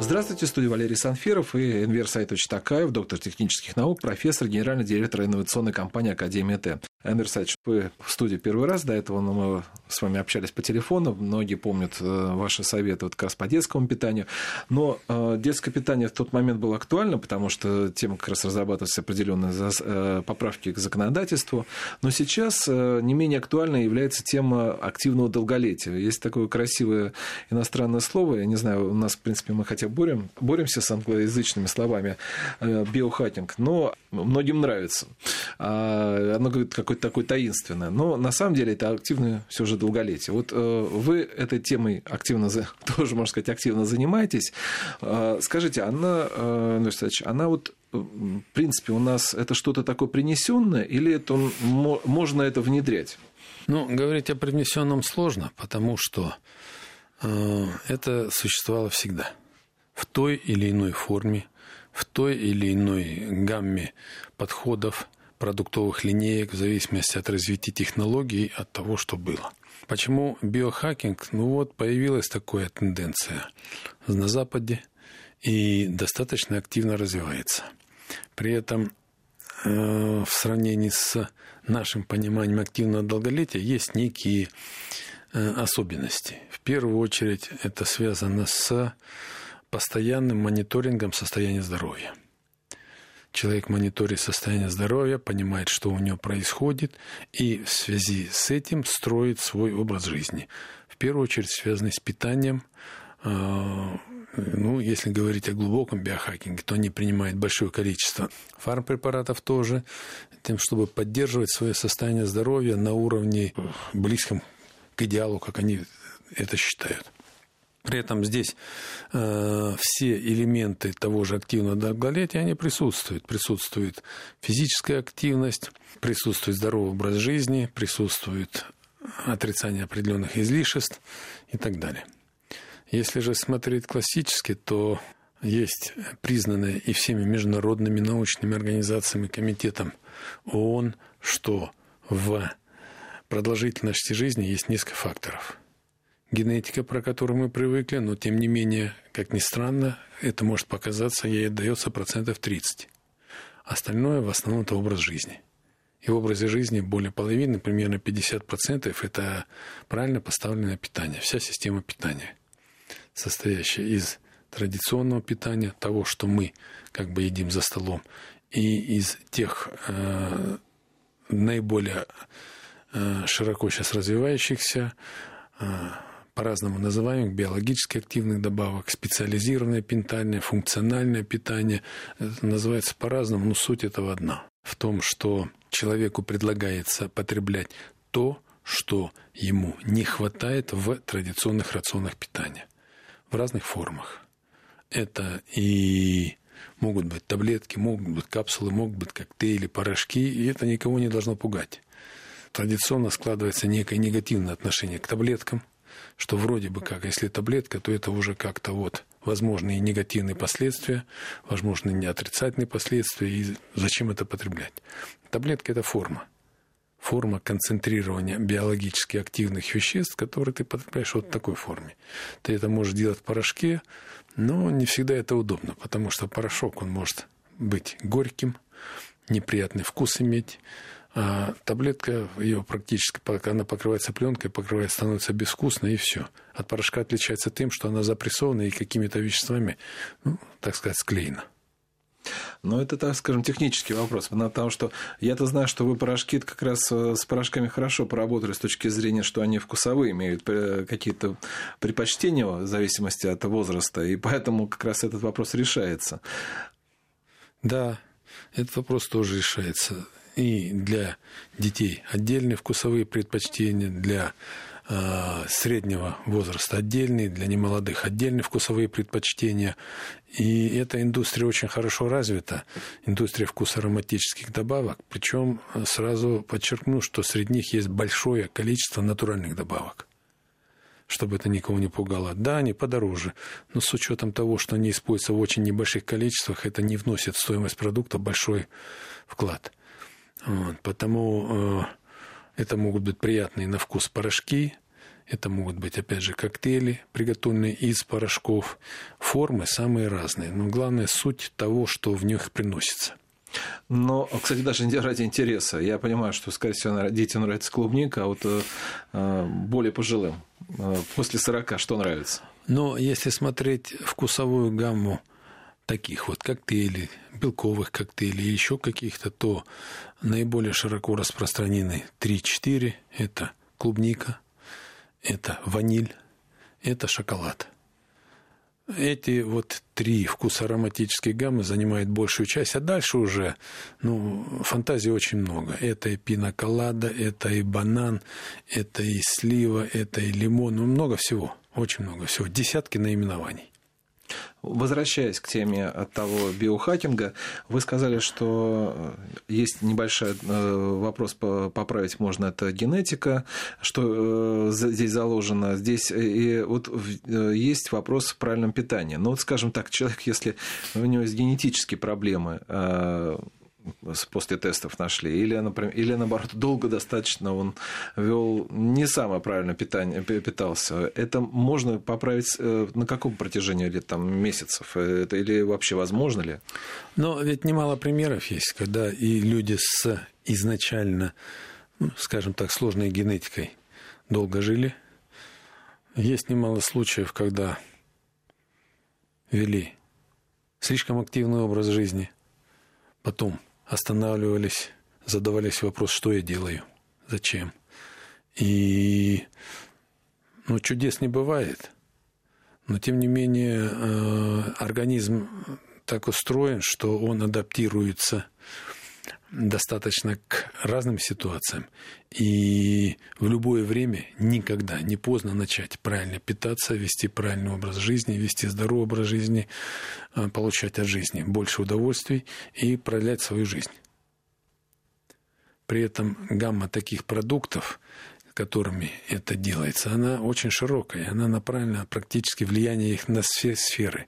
Здравствуйте, в студии Валерий Санфиров и Энвер Сайтович Такаев, доктор технических наук, профессор, генеральный директор инновационной компании Академия Т. Энвер Сайтович, вы в студии первый раз, до этого мы с вами общались по телефону, многие помнят э, ваши советы вот как раз по детскому питанию, но э, детское питание в тот момент было актуально, потому что тема как раз разрабатывались определенные э, поправки к законодательству, но сейчас не менее актуальной является тема активного долголетия. Есть такое красивое иностранное слово, я не знаю, у нас, в принципе, мы хотя борем, боремся с англоязычными словами э, биохакинг, но многим нравится. А, оно какое-то такое таинственное. Но на самом деле это активное все же долголетие. Вот э, вы этой темой активно, тоже, можно сказать, активно занимаетесь. А, скажите, она, э, она вот в принципе, у нас это что-то такое принесенное, или это можно это внедрять? Ну, говорить о принесенном сложно, потому что э, это существовало всегда в той или иной форме, в той или иной гамме подходов, продуктовых линеек, в зависимости от развития технологий, от того, что было. Почему биохакинг? Ну вот, появилась такая тенденция на Западе и достаточно активно развивается. При этом э, в сравнении с нашим пониманием активного долголетия есть некие э, особенности. В первую очередь это связано с постоянным мониторингом состояния здоровья. Человек мониторит состояние здоровья, понимает, что у него происходит, и в связи с этим строит свой образ жизни. В первую очередь связанный с питанием. А, ну, если говорить о глубоком биохакинге, то они принимают большое количество фармпрепаратов тоже, тем, чтобы поддерживать свое состояние здоровья на уровне близком к идеалу, как они это считают. При этом здесь э, все элементы того же активного долголетия, они присутствуют. Присутствует физическая активность, присутствует здоровый образ жизни, присутствует отрицание определенных излишеств и так далее. Если же смотреть классически, то есть признанное и всеми международными научными организациями, комитетом ООН, что в продолжительности жизни есть несколько факторов – генетика, про которую мы привыкли, но тем не менее, как ни странно, это может показаться, ей отдается процентов 30. Остальное в основном это образ жизни. И в образе жизни более половины, примерно 50% это правильно поставленное питание, вся система питания, состоящая из традиционного питания, того, что мы как бы едим за столом, и из тех э, наиболее э, широко сейчас развивающихся э, по-разному называемых биологически активных добавок, специализированное питание, функциональное питание. Это называется по-разному, но суть этого одна. В том, что человеку предлагается потреблять то, что ему не хватает в традиционных рационах питания. В разных формах. Это и могут быть таблетки, могут быть капсулы, могут быть коктейли, порошки, и это никого не должно пугать. Традиционно складывается некое негативное отношение к таблеткам – что вроде бы как, если таблетка, то это уже как-то вот возможные негативные последствия, возможные отрицательные последствия, и зачем это потреблять. Таблетка – это форма. Форма концентрирования биологически активных веществ, которые ты потребляешь вот в такой форме. Ты это можешь делать в порошке, но не всегда это удобно, потому что порошок, он может быть горьким, неприятный вкус иметь, а таблетка, ее практически, она покрывается пленкой, покрывает, становится безвкусной, и все. От порошка отличается тем, что она запрессована и какими-то веществами, ну, так сказать, склеена. Но это, так скажем, технический вопрос. Потому что я-то знаю, что вы порошки как раз э, с порошками хорошо поработали с точки зрения, что они вкусовые, имеют э, какие-то предпочтения в зависимости от возраста. И поэтому как раз этот вопрос решается. Да, этот вопрос тоже решается и для детей отдельные вкусовые предпочтения, для э, среднего возраста отдельные, для немолодых отдельные вкусовые предпочтения. И эта индустрия очень хорошо развита, индустрия вкусоароматических добавок. Причем сразу подчеркну, что среди них есть большое количество натуральных добавок чтобы это никого не пугало. Да, они подороже, но с учетом того, что они используются в очень небольших количествах, это не вносит в стоимость продукта большой вклад. Вот, потому э, Это могут быть приятные на вкус порошки, это могут быть, опять же, коктейли, приготовленные из порошков. Формы самые разные, но главное суть того, что в них приносится. Но, кстати, даже ради интереса. Я понимаю, что, скорее всего, детям нравится клубника, а вот э, более пожилым, э, после 40, что нравится? Но если смотреть вкусовую гамму таких вот коктейлей, белковых коктейлей, еще каких-то, то наиболее широко распространены 3-4. Это клубника, это ваниль, это шоколад. Эти вот три вкуса ароматической гаммы занимают большую часть, а дальше уже, ну, фантазии очень много. Это и пиноколада, это и банан, это и слива, это и лимон, ну, много всего, очень много всего, десятки наименований. Возвращаясь к теме от того биохакинга, вы сказали, что есть небольшой э, вопрос поправить можно, это генетика, что э, здесь заложено. Здесь э, и вот есть вопрос в правильном питании. Но ну, вот, скажем так, человек, если у него есть генетические проблемы, после тестов нашли, или, например, или наоборот, долго достаточно он вел не самое правильное питание, питался. Это можно поправить э, на каком протяжении лет, там, месяцев? Это, или вообще возможно ли? Но ведь немало примеров есть, когда и люди с изначально, ну, скажем так, сложной генетикой долго жили. Есть немало случаев, когда вели слишком активный образ жизни, потом останавливались, задавались вопрос, что я делаю, зачем. И ну, чудес не бывает. Но, тем не менее, э, организм так устроен, что он адаптируется достаточно к разным ситуациям. И в любое время никогда не поздно начать правильно питаться, вести правильный образ жизни, вести здоровый образ жизни, а, получать от жизни больше удовольствий и продлять свою жизнь. При этом гамма таких продуктов, которыми это делается, она очень широкая, она направлена практически влияние их на все сферы.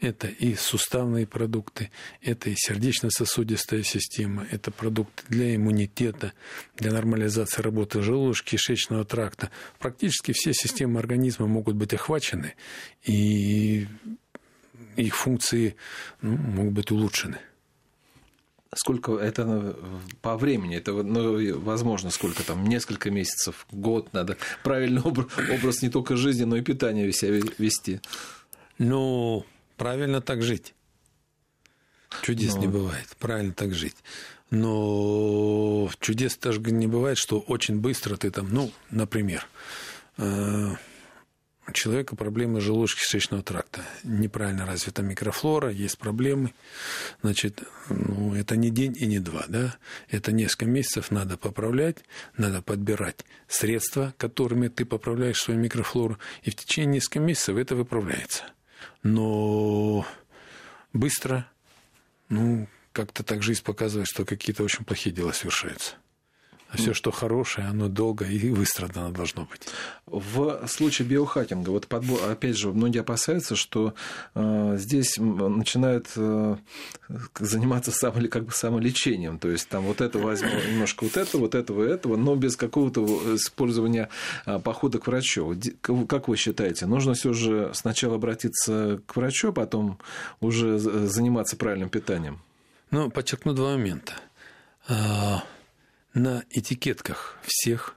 Это и суставные продукты, это и сердечно-сосудистая система, это продукты для иммунитета, для нормализации работы желудочно-кишечного тракта. Практически все системы организма могут быть охвачены, и их функции ну, могут быть улучшены. Сколько это ну, по времени? Это, ну, возможно, сколько там, несколько месяцев, год надо правильный образ, образ не только жизни, но и питания себя вести. Ну, правильно так жить. Чудес ну. не бывает. Правильно так жить. Но чудес тоже не бывает, что очень быстро ты там, ну, например, э, у человека проблемы желудочно-кишечного тракта. Неправильно развита микрофлора, есть проблемы. Значит, ну, это не день и не два, да? Это несколько месяцев надо поправлять, надо подбирать средства, которыми ты поправляешь свою микрофлору, и в течение нескольких месяцев это выправляется. Но быстро, ну, как-то так жизнь показывает, что какие-то очень плохие дела совершаются. А все, что хорошее, оно долго и выстрадано должно быть. В случае биохакинга, вот подбор, опять же, многие опасаются, что э, здесь начинают э, заниматься само, как бы самолечением. То есть там вот это возьму немножко вот этого, вот этого, этого, но без какого-то использования э, похода к врачу. Как вы считаете, нужно все же сначала обратиться к врачу, а потом уже заниматься правильным питанием? Ну, подчеркну два момента а, на этикетках всех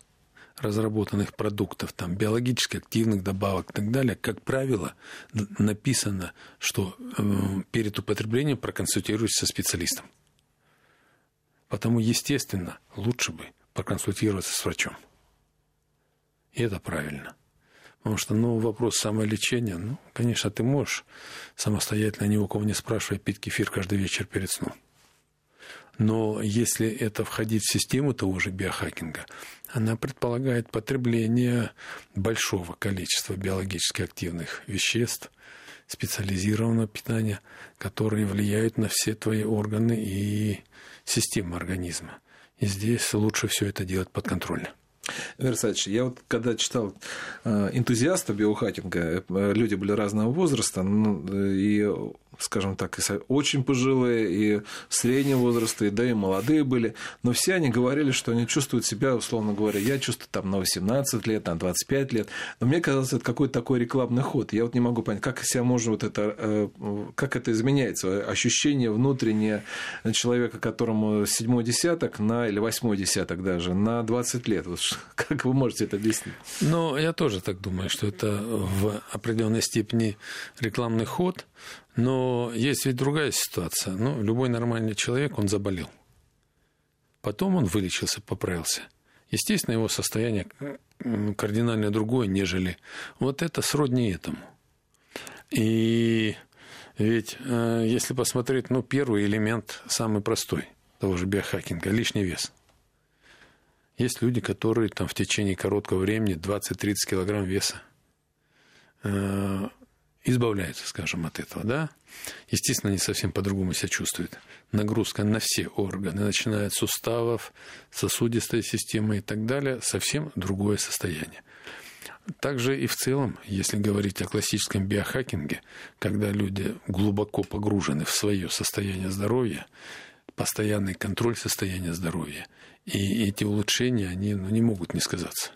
разработанных продуктов, там, биологически активных добавок и так далее, как правило, написано, что э, перед употреблением проконсультируйтесь со специалистом. Потому, естественно, лучше бы проконсультироваться с врачом. И это правильно. Потому что, ну, вопрос самолечения, ну, конечно, ты можешь самостоятельно, ни у кого не спрашивая, пить кефир каждый вечер перед сном. Но если это входить в систему того же биохакинга, она предполагает потребление большого количества биологически активных веществ, специализированного питания, которые влияют на все твои органы и системы организма. И здесь лучше все это делать подконтрольно. Версач, я вот когда читал э, энтузиаста биохакинга, э, люди были разного возраста, ну, и скажем так, и очень пожилые, и среднего возраста, и да, и молодые были, но все они говорили, что они чувствуют себя, условно говоря, я чувствую там на 18 лет, на 25 лет, но мне казалось, это какой-то такой рекламный ход. Я вот не могу понять, как себя можно вот это, э, как это изменяется, ощущение внутреннее человека, которому седьмой десяток на, или восьмой десяток даже, на 20 лет. Вот как вы можете это объяснить? Ну, я тоже так думаю, что это в определенной степени рекламный ход, но есть ведь другая ситуация. Ну, любой нормальный человек, он заболел. Потом он вылечился, поправился. Естественно, его состояние кардинально другое, нежели... Вот это сродни этому. И ведь, э, если посмотреть, ну, первый элемент самый простой того же биохакинга – лишний вес. Есть люди, которые там в течение короткого времени 20-30 килограмм веса э, избавляются, скажем, от этого, да. Естественно, они совсем по-другому себя чувствуют. Нагрузка на все органы, начиная от суставов, сосудистой системы и так далее, совсем другое состояние. Также и в целом, если говорить о классическом биохакинге, когда люди глубоко погружены в свое состояние здоровья, постоянный контроль состояния здоровья, и эти улучшения, они ну, не могут не сказаться.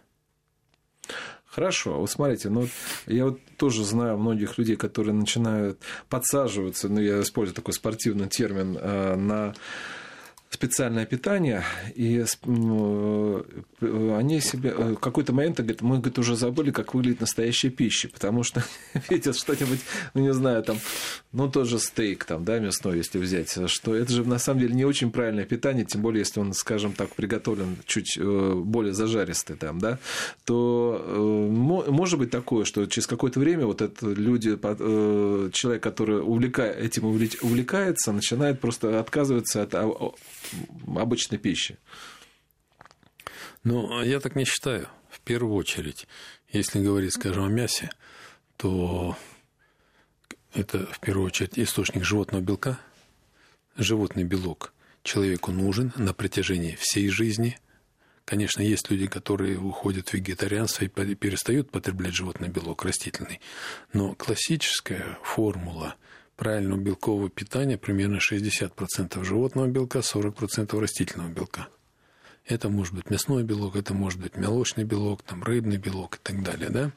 Хорошо, вот смотрите, ну я вот тоже знаю многих людей, которые начинают подсаживаться, ну я использую такой спортивный термин, э, на специальное питание, и э, они себе в какой-то момент говорят, мы говорит, уже забыли, как выглядит настоящая пища, потому что видят что-нибудь, ну не знаю, там, ну тоже стейк там, да, мясной, если взять, что это же на самом деле не очень правильное питание, тем более, если он, скажем так, приготовлен чуть э, более зажаристый там, да, то э, может быть такое, что через какое-то время вот это люди, человек, который увлекает, этим увлекается, начинает просто отказываться от обычной пищи. Ну, я так не считаю. В первую очередь, если говорить, скажем, о мясе, то это в первую очередь источник животного белка. Животный белок человеку нужен на протяжении всей жизни. Конечно, есть люди, которые уходят в вегетарианство и перестают потреблять животный белок растительный. Но классическая формула – правильного белкового питания примерно 60% животного белка, 40% растительного белка. Это может быть мясной белок, это может быть молочный белок, там, рыбный белок и так далее, да?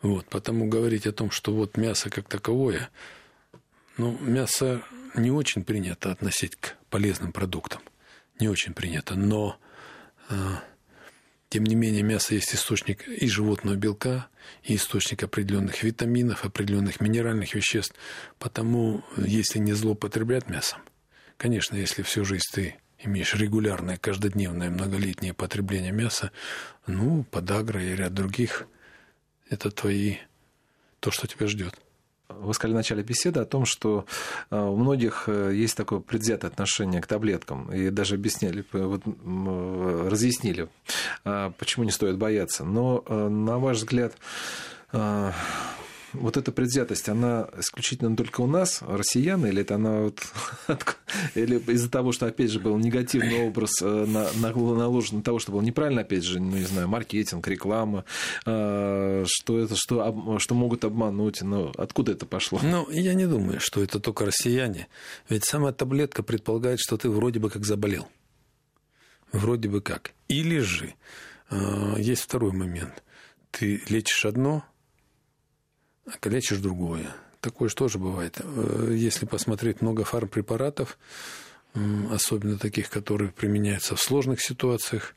Вот, потому говорить о том, что вот мясо как таковое, ну, мясо не очень принято относить к полезным продуктам, не очень принято, но а, тем не менее, мясо есть источник и животного белка, и источник определенных витаминов, определенных минеральных веществ. Потому, если не злоупотреблять мясом, конечно, если всю жизнь ты имеешь регулярное, каждодневное, многолетнее потребление мяса, ну, подагра и ряд других, это твои, то, что тебя ждет. Вы сказали в начале беседы о том, что э, у многих э, есть такое предвзятое отношение к таблеткам. И даже объясняли, вот, разъяснили, а, почему не стоит бояться. Но, э, на ваш взгляд, вот эта предвзятость, она исключительно только у нас, россиян, или это она вот, или из-за того, что, опять же, был негативный образ э, на, на, наложен, того, что был неправильно, опять же, ну, не знаю, маркетинг, реклама, э, что это, что, что могут обмануть, но откуда это пошло? Ну, я не думаю, что это только россияне, ведь сама таблетка предполагает, что ты вроде бы как заболел. Вроде бы как. Или же э, есть второй момент. Ты лечишь одно, калечишь другое. Такое же тоже бывает. Э, если посмотреть много фармпрепаратов, особенно таких, которые применяются в сложных ситуациях,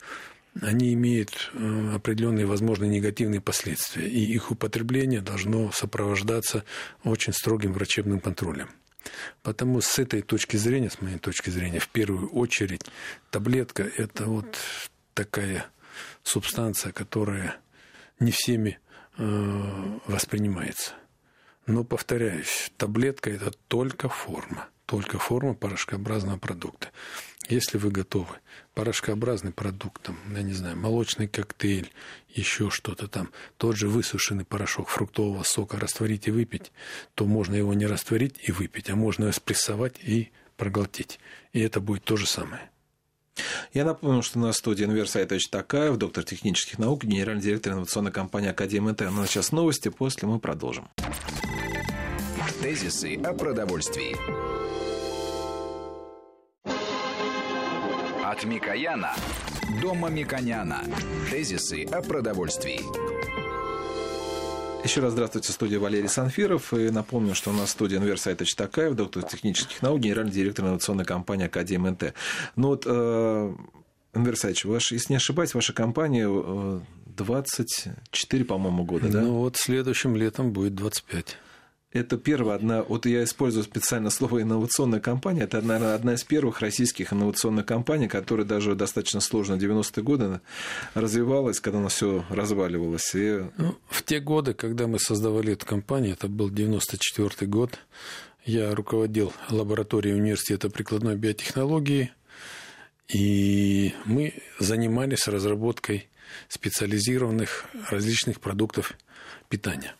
они имеют э, определенные, возможно, негативные последствия, и их употребление должно сопровождаться очень строгим врачебным контролем. Потому с этой точки зрения, с моей точки зрения, в первую очередь таблетка – это вот такая субстанция, которая не всеми воспринимается. Но, повторяюсь, таблетка – это только форма, только форма порошкообразного продукта. Если вы готовы порошкообразный продукт, там, я не знаю, молочный коктейль, еще что-то там, тот же высушенный порошок фруктового сока растворить и выпить, то можно его не растворить и выпить, а можно спрессовать и проглотить. И это будет то же самое. Я напомню, что на студии Универсайт Такаев, доктор технических наук, генеральный директор инновационной компании Академия Т. Ну, а сейчас новости, после мы продолжим. Тезисы о продовольствии. От Микояна до Мамиконяна. Тезисы о продовольствии. Еще раз здравствуйте, студия Валерий Санфиров. И напомню, что у нас студия Универсайта Читакаев, доктор технических наук, генеральный директор инновационной компании Академия НТ. Ну вот, э, Универсайч, ваш, если не ошибаюсь, ваша компания 24, э, по-моему, года, да? Ну вот следующим летом будет 25. Это первая одна, вот я использую специально слово инновационная компания, это, наверное, одна из первых российских инновационных компаний, которая даже достаточно сложно в 90-е годы развивалась, когда она все разваливалось. И... Ну, в те годы, когда мы создавали эту компанию, это был 94 год, я руководил лабораторией университета прикладной биотехнологии, и мы занимались разработкой специализированных различных продуктов питания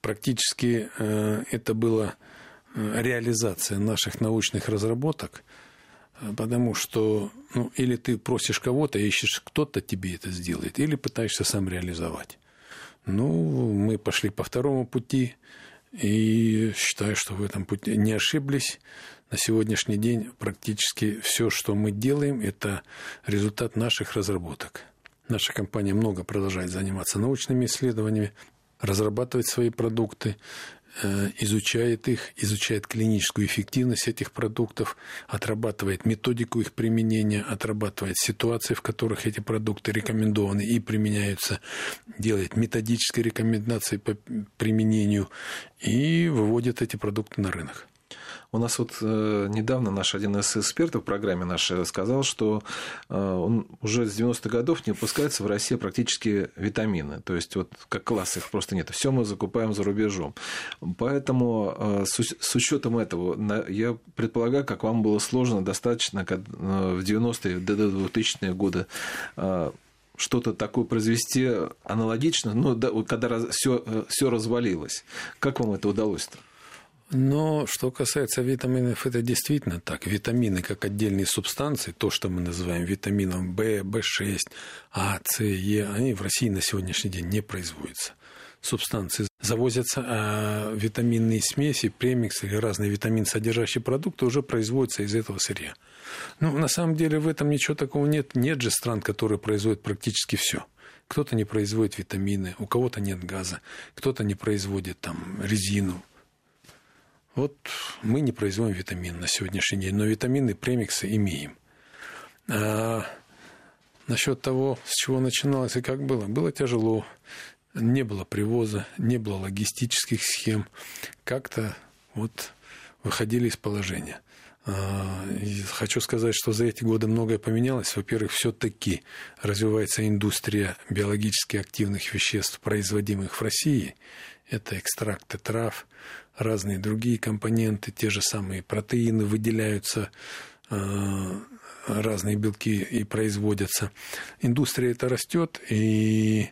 практически э, это была э, реализация наших научных разработок, э, потому что ну, или ты просишь кого-то, ищешь, кто-то тебе это сделает, или пытаешься сам реализовать. Ну, мы пошли по второму пути, и считаю, что в этом пути не ошиблись. На сегодняшний день практически все, что мы делаем, это результат наших разработок. Наша компания много продолжает заниматься научными исследованиями, разрабатывать свои продукты, э, изучает их, изучает клиническую эффективность этих продуктов, отрабатывает методику их применения, отрабатывает ситуации, в которых эти продукты рекомендованы и применяются, делает методические рекомендации по применению и выводит эти продукты на рынок. У нас вот э, недавно наш один из экспертов в программе нашей сказал, что э, он уже с 90-х годов не выпускается в России практически витамины. То есть, вот как класс их просто нет. Все мы закупаем за рубежом. Поэтому э, с, учетом этого, я предполагаю, как вам было сложно достаточно в 90-е, до 2000-е годы что-то такое произвести аналогично, ну, да, когда все, э, все развалилось. Как вам это удалось-то? Но что касается витаминов, это действительно так. Витамины как отдельные субстанции, то, что мы называем витамином В, В6, А, С, Е, они в России на сегодняшний день не производятся. Субстанции завозятся, а витаминные смеси, премиксы или разные витамин содержащие продукты уже производятся из этого сырья. Ну, на самом деле в этом ничего такого нет. Нет же стран, которые производят практически все. Кто-то не производит витамины, у кого-то нет газа, кто-то не производит там резину, вот мы не производим витамин на сегодняшний день, но витамины, премиксы имеем. А насчет того, с чего начиналось и как было, было тяжело. Не было привоза, не было логистических схем. Как-то вот выходили из положения. А, хочу сказать, что за эти годы многое поменялось. Во-первых, все-таки развивается индустрия биологически активных веществ, производимых в России. Это экстракты трав, разные другие компоненты, те же самые протеины выделяются, э, разные белки и производятся. Индустрия это растет, и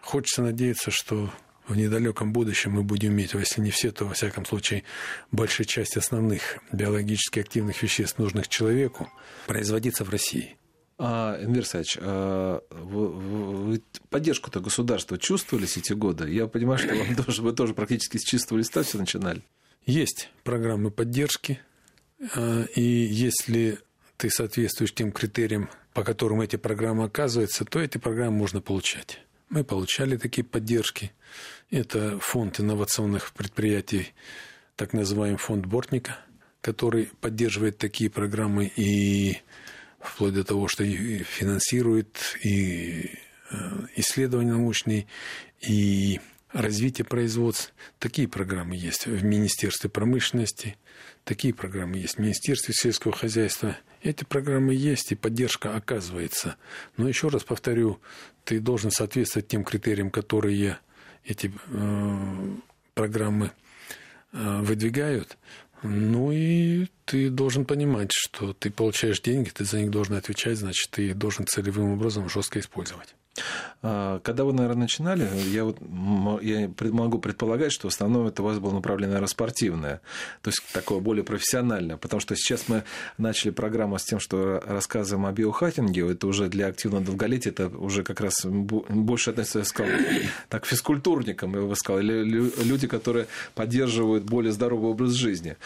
хочется надеяться, что в недалеком будущем мы будем иметь, если не все, то во всяком случае большая часть основных биологически активных веществ, нужных человеку, производиться в России. А, Энвер Сач, а, вы, вы поддержку-то государства чувствовали эти годы? Я понимаю, что вам тоже, вы тоже практически с чистого листа все начинали. Есть программы поддержки, а, и если ты соответствуешь тем критериям, по которым эти программы оказываются, то эти программы можно получать. Мы получали такие поддержки. Это фонд инновационных предприятий, так называемый фонд Бортника, который поддерживает такие программы и вплоть до того, что и финансирует и э, исследования научные, и развитие производств. Такие программы есть в Министерстве промышленности, такие программы есть в Министерстве сельского хозяйства. Эти программы есть, и поддержка оказывается. Но еще раз повторю, ты должен соответствовать тем критериям, которые эти э, программы э, выдвигают. Ну и ты должен понимать, что ты получаешь деньги, ты за них должен отвечать, значит, ты должен целевым образом жестко использовать. А, когда вы, наверное, начинали, я, вот, я могу предполагать, что в основном это у вас было направлено, наверное, спортивное, то есть такое более профессиональное, потому что сейчас мы начали программу с тем, что рассказываем о биохакинге, это уже для активного долголетия, это уже как раз больше относится, я сказал, так, физкультурникам, я бы сказал, или люди, которые поддерживают более здоровый образ жизни.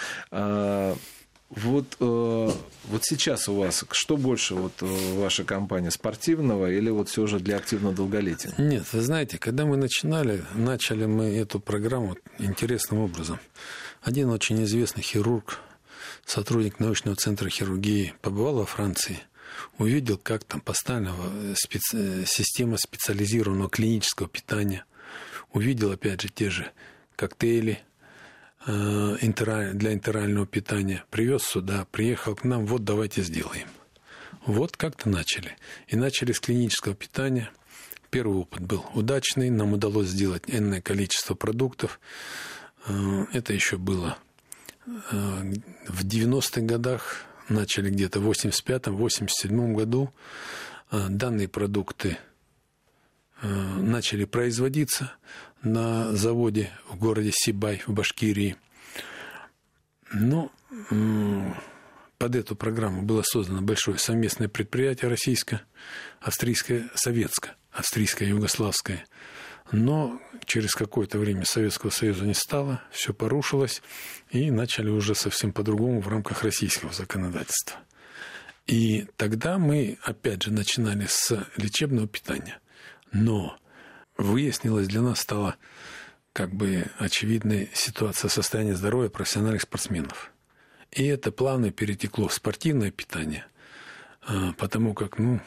Вот, э, вот сейчас у вас что больше вот э, ваша компания спортивного или вот все же для активного долголетия? Нет, вы знаете, когда мы начинали, начали мы эту программу интересным образом. Один очень известный хирург, сотрудник научного центра хирургии, побывал во Франции, увидел, как там поставлена специ... система специализированного клинического питания, увидел опять же те же коктейли, Э, для интерального питания, привез сюда, приехал к нам, вот давайте сделаем. Вот как-то начали. И начали с клинического питания. Первый опыт был удачный, нам удалось сделать энное количество продуктов. Э, это еще было э, в 90-х годах, начали где-то в 85-м, 87-м году. Данные продукты начали производиться на заводе в городе Сибай в Башкирии. Но ну, под эту программу было создано большое совместное предприятие российское, австрийское, советское, австрийское, югославское. Но через какое-то время Советского Союза не стало, все порушилось, и начали уже совсем по-другому в рамках российского законодательства. И тогда мы, опять же, начинали с лечебного питания. Но выяснилось для нас стало как бы очевидная ситуация состояния здоровья профессиональных спортсменов. И это плавно перетекло в спортивное питание, а, потому как, ну,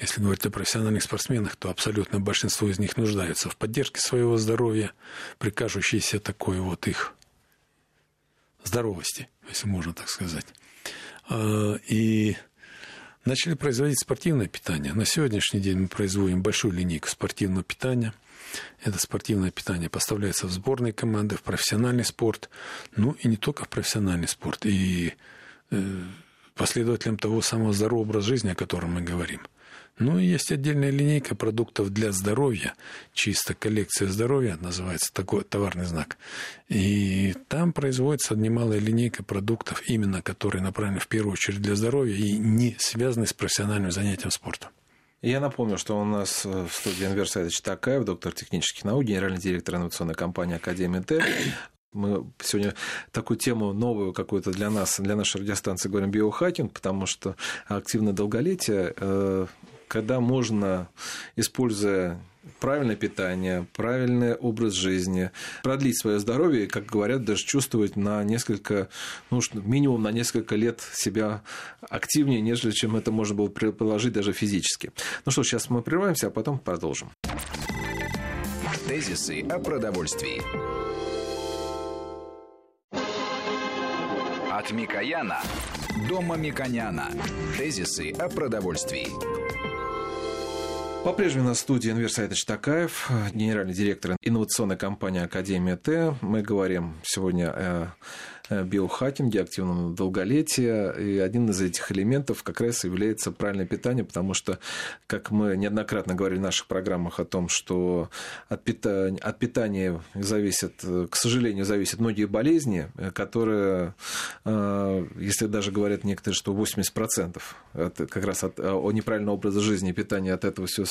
если говорить о профессиональных спортсменах, то абсолютно большинство из них нуждаются в поддержке своего здоровья, при кажущейся такой вот их здоровости, если можно так сказать. А, и начали производить спортивное питание. На сегодняшний день мы производим большую линейку спортивного питания. Это спортивное питание поставляется в сборные команды, в профессиональный спорт, ну и не только в профессиональный спорт, и э, последователям того самого здорового образа жизни, о котором мы говорим. Ну и есть отдельная линейка продуктов для здоровья, чисто коллекция здоровья, называется такой товарный знак. И там производится немалая линейка продуктов, именно которые направлены в первую очередь для здоровья и не связаны с профессиональным занятием спортом. Я напомню, что у нас в студии Энвер Такаев, доктор технических наук, генеральный директор инновационной компании Академия Т. Мы сегодня такую тему новую какую-то для нас, для нашей радиостанции говорим биохакинг, потому что активное долголетие э, когда можно, используя правильное питание, правильный образ жизни, продлить свое здоровье как говорят, даже чувствовать на несколько, ну, минимум на несколько лет себя активнее, нежели чем это можно было предположить даже физически. Ну что, сейчас мы прерываемся, а потом продолжим. Тезисы о продовольствии. От Микояна до Мамиконяна. Тезисы о продовольствии. По-прежнему на студии Энвер Сайтович Такаев, генеральный директор инновационной компании Академия Т. Мы говорим сегодня о Э, биохакинге, активном долголетии. И один из этих элементов как раз является правильное питание, потому что, как мы неоднократно говорили в наших программах о том, что от питания, от питания зависят, к сожалению, зависят многие болезни, э, которые, э, если даже говорят некоторые, что 80% это как раз от, о неправильного образа жизни и питания от этого все,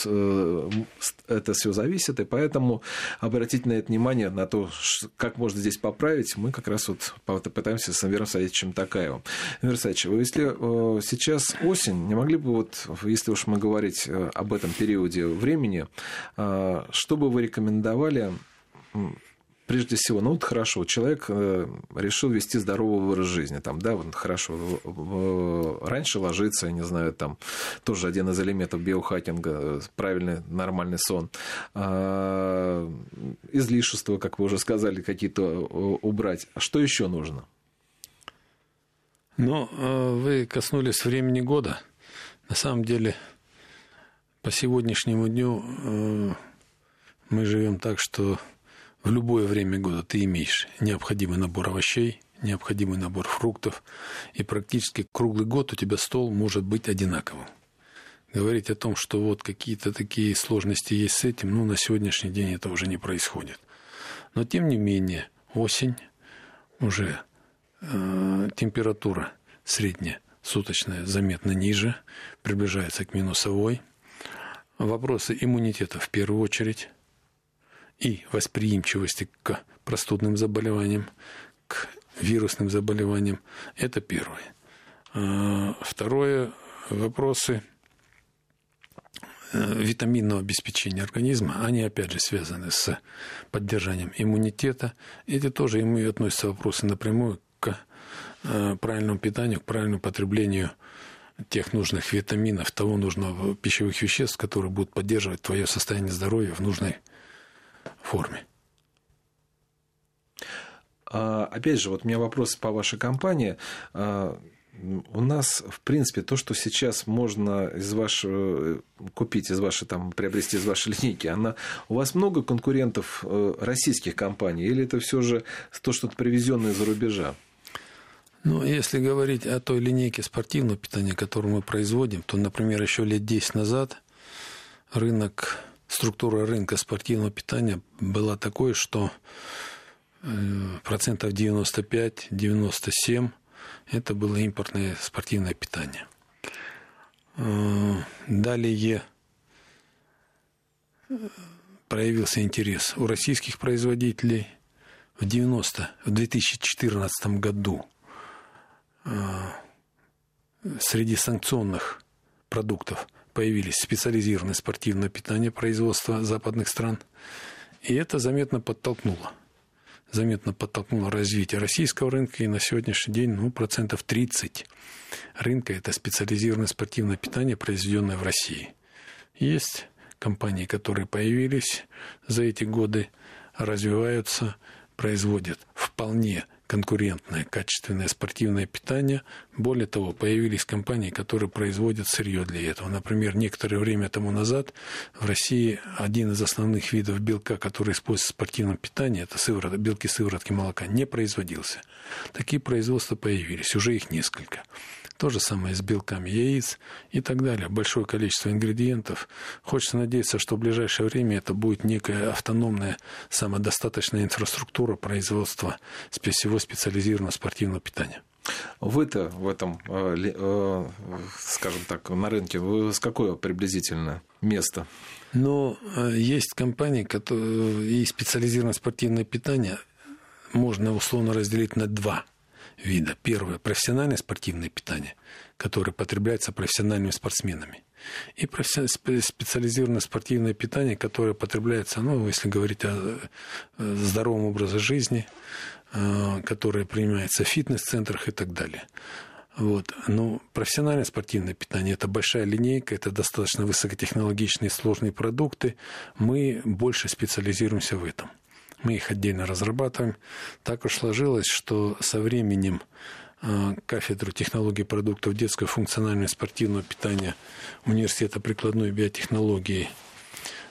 это все зависит, и поэтому обратить на это внимание, на то, как можно здесь поправить, мы как раз вот пытаемся с Анвером Садичем Такаевым. Анвер Садич, вы если э, сейчас осень, не могли бы, вот, если уж мы говорить э, об этом периоде времени, э, что бы вы рекомендовали прежде всего, ну вот хорошо, человек решил вести здоровый образ жизни, там, да, вот хорошо, раньше ложиться, я не знаю, там, тоже один из элементов биохакинга, правильный, нормальный сон, а, излишества, как вы уже сказали, какие-то убрать. А что еще нужно? Ну, э, вы коснулись времени года. На самом деле, по сегодняшнему дню э, мы живем так, что в любое время года ты имеешь необходимый набор овощей, необходимый набор фруктов, и практически круглый год у тебя стол может быть одинаковым. Говорить о том, что вот какие-то такие сложности есть с этим, ну, на сегодняшний день это уже не происходит. Но, тем не менее, осень, уже э, температура средняя суточная заметно ниже, приближается к минусовой. Вопросы иммунитета в первую очередь и восприимчивости к простудным заболеваниям, к вирусным заболеваниям. Это первое. А, второе, вопросы э, витаминного обеспечения организма, они опять же связаны с поддержанием иммунитета. Эти тоже ему и относятся вопросы напрямую к э, правильному питанию, к правильному потреблению тех нужных витаминов, того нужного пищевых веществ, которые будут поддерживать твое состояние здоровья в нужной форме. А, опять же, вот у меня вопрос по вашей компании. А, у нас, в принципе, то, что сейчас можно из вашего, купить из вашей, там, приобрести из вашей линейки, она, у вас много конкурентов э, российских компаний, или это все же то, что-то привезенное из-за рубежа? Ну, если говорить о той линейке спортивного питания, которую мы производим, то, например, еще лет 10 назад рынок, структура рынка спортивного питания была такой, что э, процентов 95-97 это было импортное спортивное питание. Э, далее проявился интерес у российских производителей в 90 в 2014 году Э, среди санкционных продуктов появились специализированные спортивное питание производства западных стран. И это заметно подтолкнуло. Заметно подтолкнуло развитие российского рынка. И на сегодняшний день ну, процентов 30 рынка – это специализированное спортивное питание, произведенное в России. Есть компании, которые появились за эти годы, развиваются, производят вполне конкурентное, качественное спортивное питание. Более того, появились компании, которые производят сырье для этого. Например, некоторое время тому назад в России один из основных видов белка, который используется в спортивном питании, это сыворот, белки сыворотки молока, не производился. Такие производства появились, уже их несколько. То же самое с белками яиц и так далее. Большое количество ингредиентов. Хочется надеяться, что в ближайшее время это будет некая автономная, самодостаточная инфраструктура производства всего специализированного спортивного питания. Вы-то в этом, э, э, скажем так, на рынке, вы с какое приблизительно место? Ну, э, есть компании, которые и специализированное спортивное питание можно условно разделить на два – вида. Первое – профессиональное спортивное питание, которое потребляется профессиональными спортсменами. И специализированное спортивное питание, которое потребляется, ну, если говорить о здоровом образе жизни, э, которое принимается в фитнес-центрах и так далее. Вот. Но профессиональное спортивное питание – это большая линейка, это достаточно высокотехнологичные сложные продукты. Мы больше специализируемся в этом мы их отдельно разрабатываем. Так уж сложилось, что со временем э, кафедру технологий продуктов детского функционального и спортивного питания Университета прикладной биотехнологии,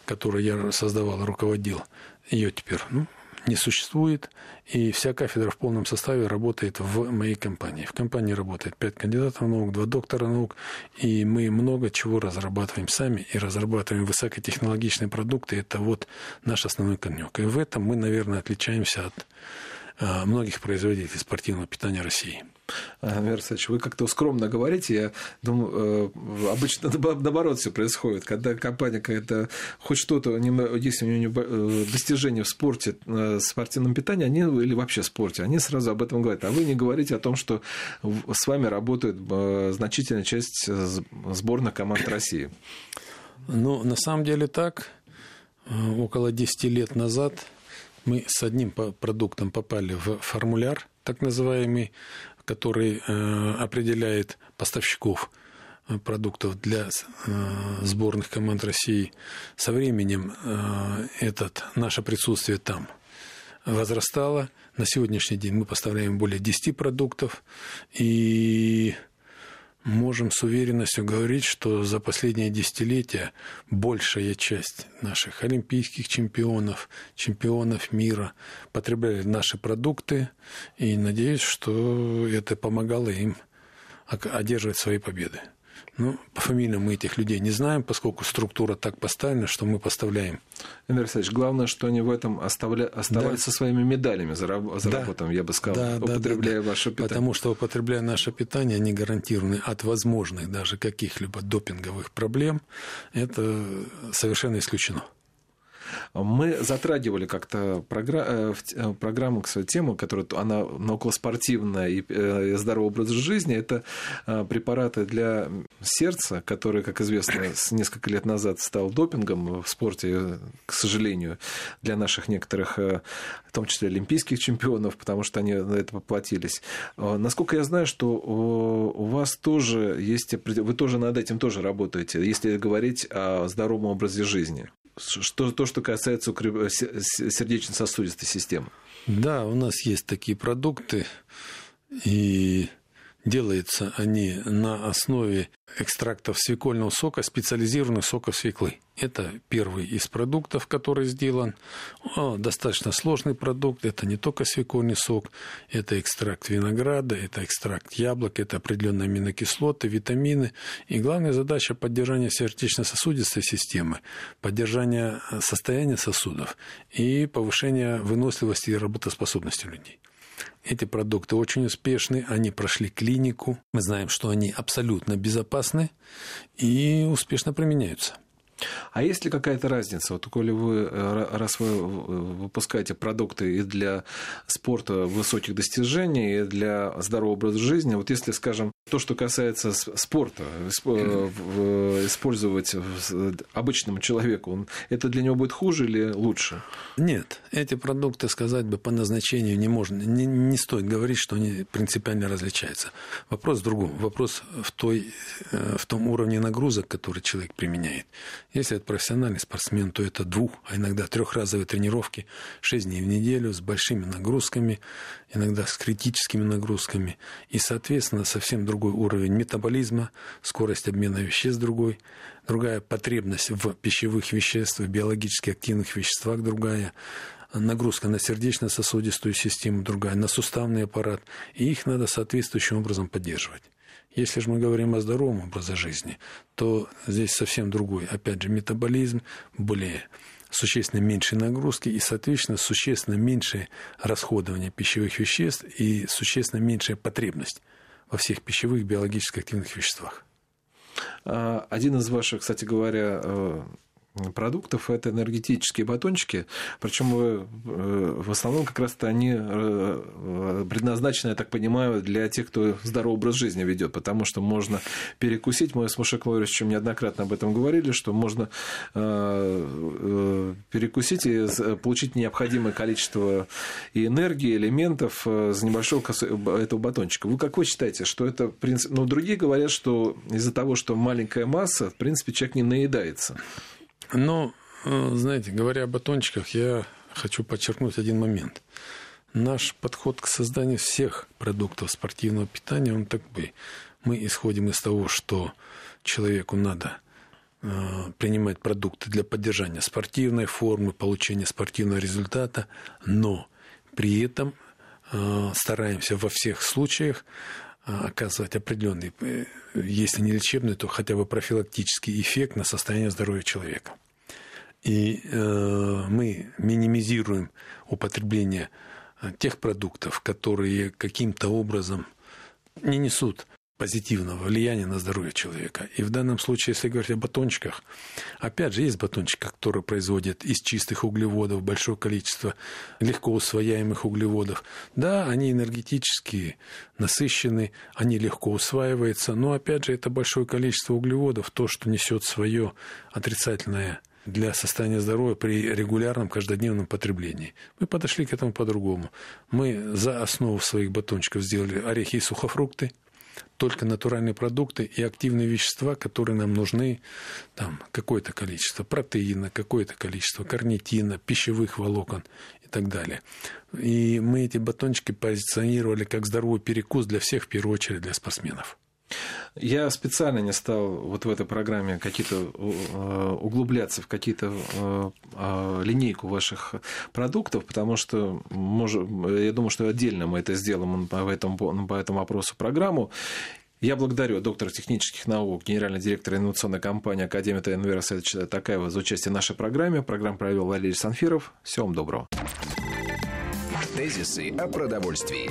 которую я создавал, руководил, ее теперь ну, не существует, и вся кафедра в полном составе работает в моей компании. В компании работает пять кандидатов наук, два доктора наук, и мы много чего разрабатываем сами и разрабатываем высокотехнологичные продукты. Это вот наш основной конек. И в этом мы, наверное, отличаемся от а, многих производителей спортивного питания России. Амир вы как-то скромно говорите. Я думаю, э, обычно наоборот все происходит. Когда компания какая-то хоть что-то, если у нее э, достижения в спорте, э, спортивном питании, они, или вообще спорте, они сразу об этом говорят. А вы не говорите о том, что с вами работает значительная часть сборных команд России. Ну, на самом деле так. Около 10 лет назад мы с одним продуктом попали в формуляр, так называемый, который э, определяет поставщиков э, продуктов для э, сборных команд России. Со временем этот, наше присутствие там возрастало. На сегодняшний день мы поставляем более 10 продуктов. И можем с уверенностью говорить, что за последние десятилетия большая часть наших олимпийских чемпионов, чемпионов мира потребляли наши продукты, и надеюсь, что это помогало им одерживать свои победы. Ну, по фамилиям мы этих людей не знаем, поскольку структура так поставлена, что мы поставляем. Эндрей Александрович, главное, что они в этом оставля... оставались да. своими медалями за, раб... за да. я бы сказал, да, употребляя да, да, ваше питание. Потому что, употребляя наше питание, они гарантированы от возможных даже каких-либо допинговых проблем. Это совершенно исключено. Мы затрагивали как-то програ... Э, э, программу, кстати, тему, которая она наукоспортивная и э, здоровый образ жизни. Это препараты для сердца, которые, как известно, несколько лет назад стал допингом в спорте, к сожалению, для наших некоторых, в том числе олимпийских чемпионов, потому что они на это поплатились. Насколько я знаю, что у вас тоже есть, вы тоже над этим тоже работаете, если говорить о здоровом образе жизни что, то, что касается сердечно-сосудистой системы. Да, у нас есть такие продукты, и Делаются они на основе экстрактов свекольного сока, специализированных соков свеклы. Это первый из продуктов, который сделан. Достаточно сложный продукт. Это не только свекольный сок, это экстракт винограда, это экстракт яблок, это определенные аминокислоты, витамины. И главная задача – поддержания сердечно-сосудистой системы, поддержания состояния сосудов и повышения выносливости и работоспособности людей. Эти продукты очень успешны, они прошли клинику. Мы знаем, что они абсолютно безопасны и успешно применяются. А есть ли какая-то разница? Вот, коли вы, э, раз вы выпускаете продукты и для спорта высоких достижений, и для здорового образа жизни, вот если, скажем, то, что касается спорта, использовать обычному человеку, это для него будет хуже или лучше? Нет, эти продукты, сказать бы, по назначению не можно, не, не стоит говорить, что они принципиально различаются. Вопрос в другом. Вопрос в, той, э, в том уровне нагрузок, который человек применяет. Если это профессиональный спортсмен, то это двух, а иногда трехразовые тренировки, шесть дней в неделю с большими нагрузками, иногда с критическими нагрузками. И, соответственно, совсем другой уровень метаболизма, скорость обмена веществ другой, другая потребность в пищевых веществах, биологически активных веществах другая, нагрузка на сердечно-сосудистую систему другая, на суставный аппарат, и их надо соответствующим образом поддерживать. Если же мы говорим о здоровом образе жизни, то здесь совсем другой. Опять же, метаболизм, более существенно меньше нагрузки и, соответственно, существенно меньшее расходование пищевых веществ и существенно меньшая потребность во всех пищевых биологически активных веществах. А, один из ваших, кстати говоря, э, продуктов это энергетические батончики, причем э, в основном как раз-то они э, предназначены, я так понимаю, для тех, кто здоровый образ жизни ведет, потому что можно перекусить, мы с Мушек Лорисовичем неоднократно об этом говорили, что можно э, перекусить и получить необходимое количество и энергии, элементов за небольшого этого батончика. Вы как вы считаете, что это, принцип... ну, другие говорят, что из-за того, что маленькая масса, в принципе, человек не наедается. Но, э, знаете, говоря о батончиках, я хочу подчеркнуть один момент. Наш подход к созданию всех продуктов спортивного питания, он такой. Мы исходим из того, что человеку надо э, принимать продукты для поддержания спортивной формы, получения спортивного результата, но при этом э, стараемся во всех случаях оказывать определенный, э, если не лечебный, то хотя бы профилактический эффект на состояние здоровья человека. И э, мы минимизируем употребление э, тех продуктов, которые каким-то образом не несут позитивного влияния на здоровье человека. И в данном случае, если говорить о батончиках, опять же, есть батончики, которые производят из чистых углеводов большое количество легко усвояемых углеводов. Да, они энергетически насыщены, они легко усваиваются, но, опять же, это большое количество углеводов, то, что несет свое отрицательное для состояния здоровья при регулярном каждодневном потреблении. Мы подошли к этому по-другому. Мы за основу своих батончиков сделали орехи и сухофрукты – только натуральные продукты и активные вещества, которые нам нужны, там какое-то количество протеина, какое-то количество карнитина, пищевых волокон и так далее. И мы эти батончики позиционировали как здоровый перекус для всех, в первую очередь для спортсменов. Я специально не стал вот в этой программе какие-то э, углубляться в какие-то э, э, линейку ваших продуктов, потому что может, я думаю, что отдельно мы это сделаем по этому, по этому вопросу программу. Я благодарю доктора технических наук, генерального директора инновационной компании Академия ТНВ Раиса Такаева за участие в нашей программе. Программу провел Валерий Санфиров. Всего вам доброго. Тезисы о продовольствии.